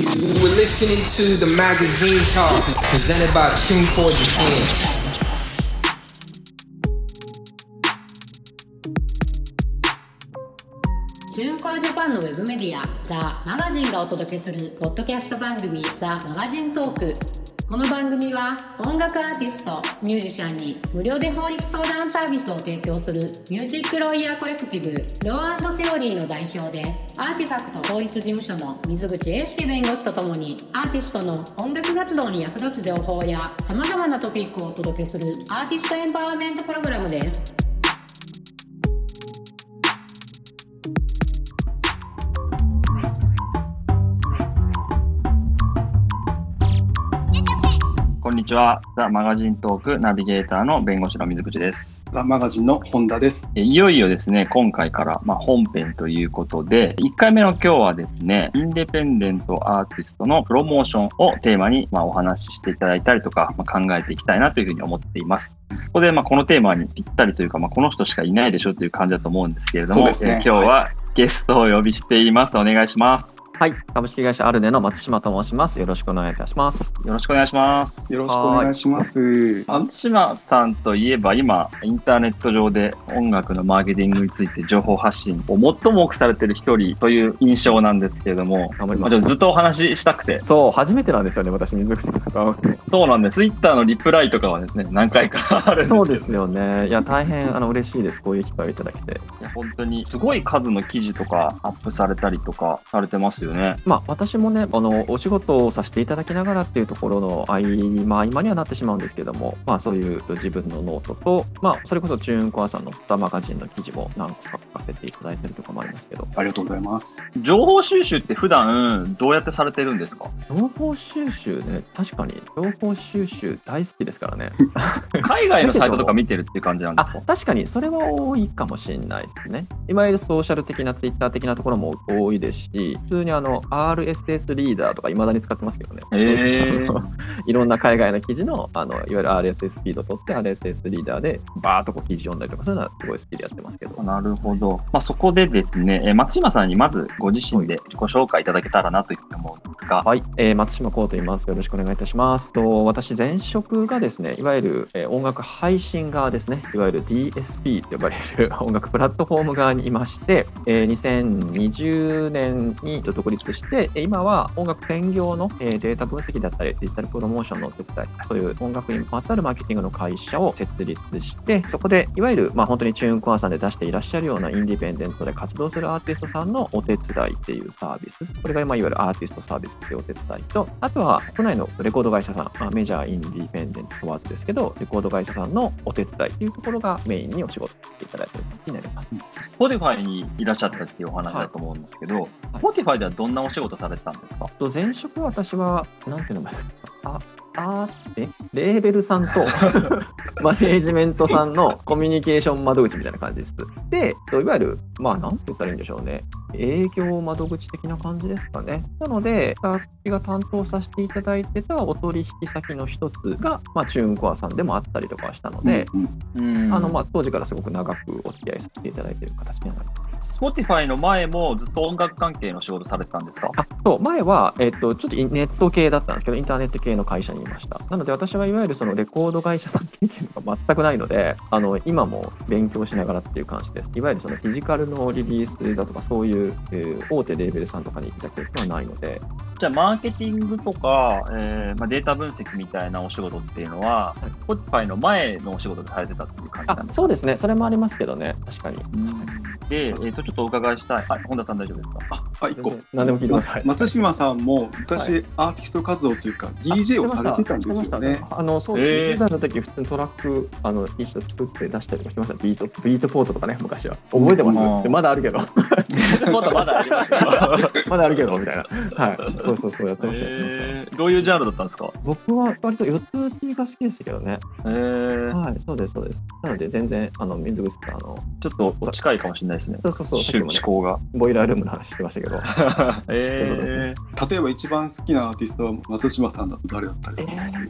We're listening to the magazine talk presented by Tune for Japan. チューンコアジャパンのウェブメディアザ・マガジンがお届けするポッドキャスト番組ザ・マガジントークこの番組は音楽アーティストミュージシャンに無料で法律相談サービスを提供するミュージックロイヤーコレクティブローセオリーの代表でアーティファクト法律事務所の水口英介弁護士とともにアーティストの音楽活動に役立つ情報や様々なトピックをお届けするアーティストエンパワーメントプログラムです。ちは。ザ・マガジントークナビゲーターの弁護士の水口です。ザ・マガジンの本田です。えいよいよですね、今回から、まあ、本編ということで、1回目の今日はですね、インデペンデントアーティストのプロモーションをテーマに、まあ、お話ししていただいたりとか、まあ、考えていきたいなというふうに思っています。ここで、まあ、このテーマにぴったりというか、まあ、この人しかいないでしょという感じだと思うんですけれども、ねえ今日はゲストをお呼びしています。お願いします。はい、株式会社アルネの松島と申します。よろしくお願いいたします。よろしくお願いします。よろしくお願いします。あ松島さんといえば今インターネット上で音楽のマーケティングについて情報発信を最も多くされてる一人という印象なんですけれども、頑張ります。ずっとお話ししたくて、そう、初めてなんですよね、私、水口さんと。そうなんで、ツイッターのリプライとかはですね、何回かあるんですけどそうですよね。いや、大変あの嬉しいです。こういう機会をいただけて。いや本当にすごい数の記事とかアップされたりとかされてますよね。まあ、私もね、あの、お仕事をさせていただきながらっていうところの合間、合間にはなってしまうんですけども、まあ、そういう自分のノートと、まあ、それこそ TuneCore さんの THE MAGAZINE の記事も何個か書かせていただいてるとかもありますけど、ありがとうございます。情報収集って普段どうやってされてるんですか？情報収集ね、確かに情報収集大好きですからね。海外のサイトとか見てるっていう感じなんであすか？確かにそれは多いかもしれないですね。いわゆるソーシャル的なツイッター的なところも多いですし、普通にあの RSS リーダーとかいまだに使ってますけどね。へー いろんな海外の記事のあのいわゆる RSS フィード取って RSS リーダーでバーっとこう記事読んだりとかそういうのはすごい好きでやってますけど。なるほど。まあ、そこでですね、えー松島さんにまずご自身で自己紹介いただけたらなというふうに思うんですが、はい、えー松島幸と言います。よろしくお願いいたします。と私、前職がですね、いわゆる、えー音楽配信側ですね、いわゆる DSP と呼ばれる音楽プラットフォーム側にいまして、えー2020年に独立して、今は音楽専業の、データ分析だったり、デジタルプロモーションのお手伝い、そういう音楽にまつわるマーケティングの会社を設立して、そこでいわゆる、まあ、本当にチューンコアさんで出していらっしゃるようなインディペンデントで活動するアーティストさんのお手伝いっていうサービス、これが今いわゆるアーティストサービスっていうお手伝いと、あとは国内のレコード会社さん、まあ、メジャーインディペンデント問わずですけど、レコード会社さんのお手伝いっていうところがメインにお仕事していただいているになります。Spotify にいらっしゃったっていうお話だと思うんですけど、Spotify ではどんなお仕事されてたんですか？と前職私は、なんていうのあ、あえ？レーベルさんと マネージメントさんのコミュニケーション窓口みたいな感じです。で、いわゆる、まあ、なんて言ったらいいんでしょうね。営業窓口的な感じですかね。なので、私が担当させていただいてたお取引先の一つが、まあ、チューンコアさんでもあったりとかはしたので、うんうんあの、まあ、当時からすごく長くお付き合いさせていただいている形にはなります。Spotify の前もずっと音楽関係の仕事されてたんですか？あそう前は、えっと、ちょっとネット系だったんですけど、インターネット系の会社にいました。なので、私はいわゆるそのレコード会社さん経験が全くないので、あの今も勉強しながらっていう感じです。いわゆるそのフィジカルのリリースだとか、そういう、大手レーベルさんとかにいた経験はないので、じゃあ、マーケティングとか、えーまあ、データ分析みたいなお仕事っていうのは、Spotify の前のお仕事でされてたっていう感じなあんですか？そうですね、それもありますけどね、確かに。で、えーと、ちょっとお伺いしたい。はい、本田さん大丈夫ですか？あ、あ、一個。何でも聞いてください。松島さんも昔アーティスト活動というか DJ をされてたんですよねあの、そう、へー20代の時、普通にトラック、あの、一緒作って出したりとかしてました。ビート、ビートポートとかね、昔は。覚えてます、うんでまだあるけど。まだまだありますよ。まだあるけど、みたいな。はい。そうそうそう、やってましたよ。えー、どういうジャンルだったんですか？僕は割と四つ打ちが好きでしたけどね。えー、はい、そうです、そうです。なので、全然、あの、水口さん、あの、ちょっと近いかもしれないですね。そうそうそう、趣思考が。ボイラールームの話してましたけど、え例えば一番好きなアーティストは松島さんだと誰だったりするんですか、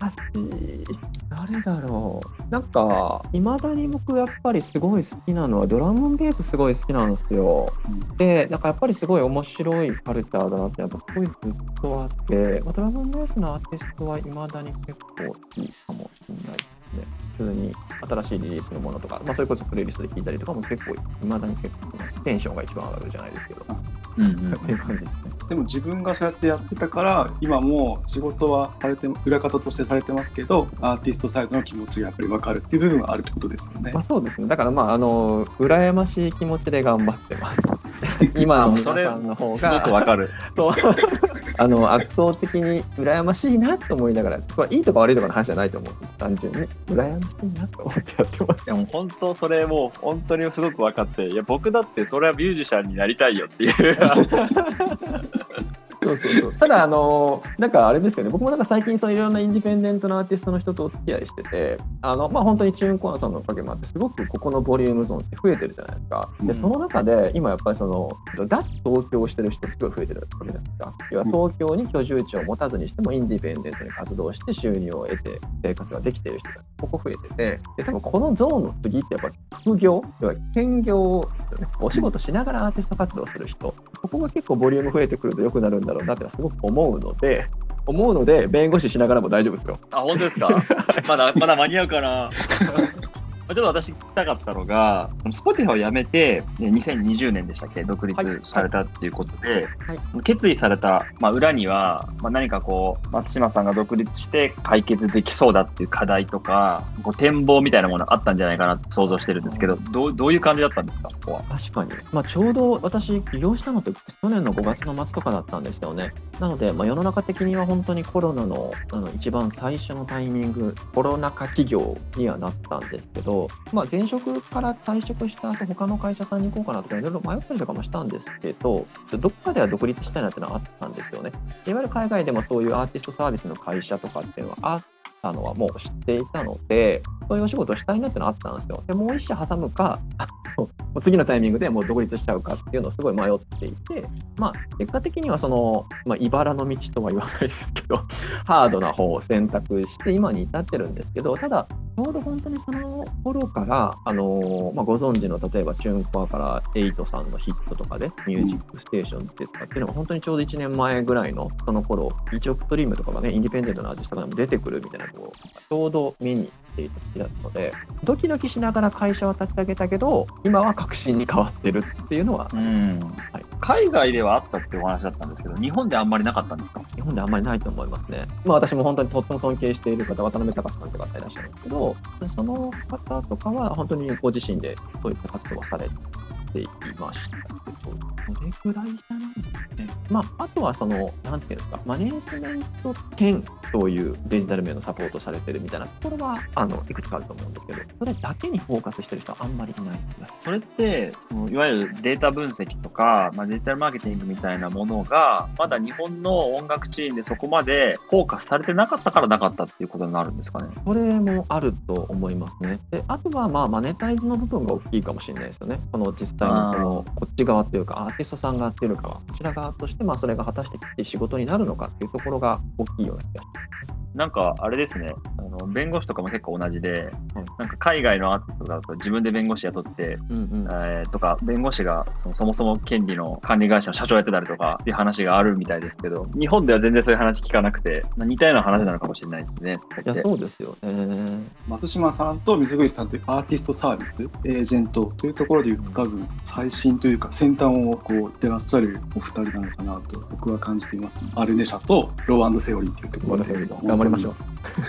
難しい。誰だろう。なんか、いまだに僕やっぱりすごい好きなのは、ドラムンベースすごい好きなんですよ。で、なんかやっぱりすごい面白いカルチャーだなって、やっぱすごいずっとあって、まあ、ドラムンベースのアーティストはいまだに結構好きかもしれないですね。普通に新しいリリースのものとか、まあ、それこそプレイリストで聴いたりとかも結構、いまだに結構テンションが一番上がるじゃないですけど、ーうんうん っていう感じですね。でも自分がそうやってやってたから今も仕事はされて裏方としてされてますけどアーティストサイドの気持ちがやっぱり分かるっていう部分はあるってことですよねまあ、。そうですね。だからまあ、あの、羨ましい気持ちで頑張ってます。今の皆それさんの方すごくわが、かる。あの、圧倒的に羨ましいなと思いながら、これいいとか悪いとかの話じゃないと思う。単純に、羨ましいなと思ってやってます。でも本当それもう本当にすごく分かって、いや僕だってそれはミュージシャンになりたいよっていう。そうそうそう。ただ、あの、なんかあれですよね、僕もなんか最近そういろんなインディペンデントのアーティストの人とお付き合いしてて、あの、まあ本当にチューンコアさんのおかげもあって、すごくここのボリュームゾーンって増えてるじゃないですか。で、うんその中で、今やっぱりその、脱東京をしてる人すごい増えてるわけじゃないですか。要は東京に居住地を持たずにしても、インディペンデントに活動して収入を得て、生活ができている人がここ増えてて、で、多分このゾーンの次ってやっぱ副業、要は兼業ね、お仕事しながらアーティスト活動する人、ここが結構ボリューム増えてくると良くなるんだろうなってすごく思うので、思うので、弁護士しながらも大丈夫ですよ。あ、本当ですか？まだ、まだ間に合うかな？ちょっと私聞きたかったのが、Spotify を辞めて、ね2020年でしたっけ、独立されたっていうことで、はい決意された、まあ、裏には、まあ、何かこう、松島さんが独立して解決できそうだっていう課題とか、こう展望みたいなものがあったんじゃないかなと想像してるんですけど、どうどういう感じだったんですか、ここは？確かに。まあ、ちょうど私、起業したのって去年の5月の末とかだったんですよね。なので、まあ、世の中的には本当にコロナのあの一番最初のタイミング、コロナ禍企業にはなったんですけど、まあ、前職から退職した後、他の会社さんに行こうかなとか、いろいろ迷ったりとかもしたんですけど、どっかでは独立したいなっていうのはあったんですよね。いわゆる海外でもそういうアーティストサービスの会社とかっていうのはあったのはもう知っていたので、そういうお仕事をしたいなっていうのはあったんですよ。で、もう一社挟むか、次のタイミングでもう独立しちゃうかっていうのをすごい迷っていて、まあ、結果的にはその、まあ、茨の道とは言わないですけど、ハードな方を選択して今に至ってるんですけど、ただ、ょうど本当にその頃から、あのーまあ、ご存知の例えばチューンコアからエイトさんのヒットとかで、ミュージックステーションってったっていうのが本当にちょうど1年前ぐらいのその頃、1億トリームとかがね、インディペンデントのアーティストが出てくるみたいなのをちょうど目にしていた時だったので、ドキドキしながら会社は立ち上げたけど、今は確信に変わってるっていうのは、うん。はい。海外ではあったっていうお話だったんですけど、日本であんまりなかったんですか？日本であんまりないと思いますね。まあ私も本当にとっても尊敬している方、渡辺隆さんとかいらっしゃるんですけど、その方とかは本当にご自身でそういった活動をされていましたけど、どれくらいじゃないですかね。まあ、あとはその、なんていうんですか、マネージメント兼そういうデジタル面のサポートされてるみたいなところは、あの、いくつかあると思うんですけど、それだけにフォーカスしてる人はあんまりいないそれって、うんいわゆるデータ分析とか、まあ、デジタルマーケティングみたいなものが、まだ日本の音楽シーンでそこまでフォーカスされてなかったからなかったっていうことになるんですかね。それもあると思いますね。で、あとはまあマネタイズの部分が大きいかもしれないですよね。この実際のこのこっち側っていうか、アーティストさん側っていうかは、こちら側としてまあそれが果たして仕事になるのかっていうところが大きいような気がします。なんか、あれですね、の弁護士とかも結構同じで、はいなんか海外のアーティストだと自分で弁護士雇って、うんうん。えーとか、弁護士がそのそもそも権利の管理会社の社長やってたりとかっていう話があるみたいですけど、日本では全然そういう話聞かなくて、まあ似たような話なのかもしれないですね。いや、そうですよね。松島さんと水口さんというアーティストサービスエージェントというところでいうと多分最新というか先端をこうやってらっしゃるお二人なのかなと僕は感じています、アルネ社とローセオリーというところで頑張りましょ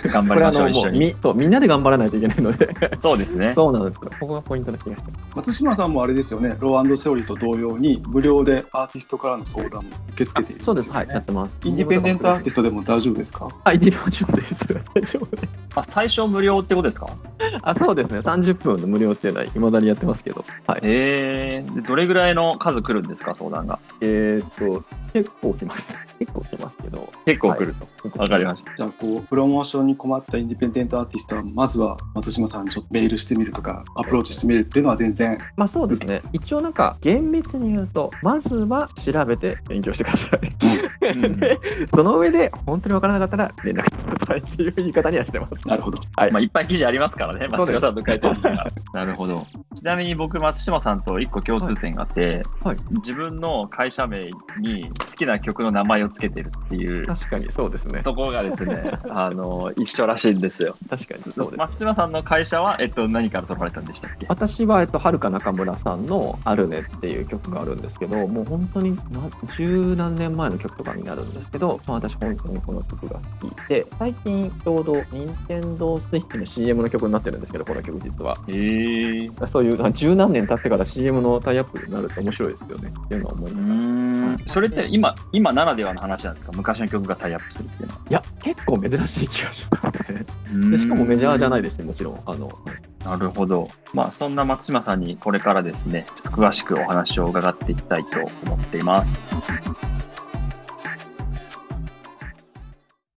う。頑張りましょう、これあのも。うみそうみんなで頑張らないといけないので、そうですね。そうなんですよ。ここがポイントな気がして。松島さんもあれですよねローセオリーと同様に無料でアーティストからの相談も受け付けているんそうです、はい、やってます。インディペンデントアーティストでも大丈夫ですか？はい、大丈夫です。大丈夫です。あ、最初無料ってことですか？あそうですね、30分の無料っていうのは、いまだにやってますけど、はい、えー、でどれぐらいの数来るんですか、相談が。えーっと、結構来ます。結構来ますけど、結構来る。と。わ、かりました。じゃあこうプロモーションに困ったインディペンデントアーティストはまずは松島さんにちょっとメールしてみるとかアプローチしてみるっていうのは全然。まあそうですね、一応なんか、厳密に言うと、まずは調べて勉強してください。うん。でその上で、本当に分からなかったら連絡してくださいっていう言い方にはしてます。なるほど。はいまあ、いっぱい記事ありますからね、松島さんと書いてるから。なるほど。ちなみに僕、松島さんと一個共通点があって、はい自分の会社名に好きな曲の名前をつけてるっていう確かにそうですね。ところがですね、あの、一緒らしいんですよ。確かにそうです。松島さんの会社は、えっと、何から取られたんでしたっけ私は、えっと、はるか中村さんの「アルネ」っていう曲があるんですけどもう本当に十何年前の曲とかになるんですけど、まあ、私本当にこの曲が好きで最近ちょうど任天堂スイッチの CM の曲になってるんですけどこの曲実は。へえー。そういうあ十何年経ってから CM のタイアップになると面白いですよね。っていうのは思いうながらそれって今、今ならではの話なんですか？昔の曲がタイアップするっていうのは。や結構珍しい気がしますね。でしかもメジャーじゃないですしもちろん。あのなるほど。まあ、そんな松島さんにこれからですね、ちょっと詳しくお話を伺っていきたいと思っています。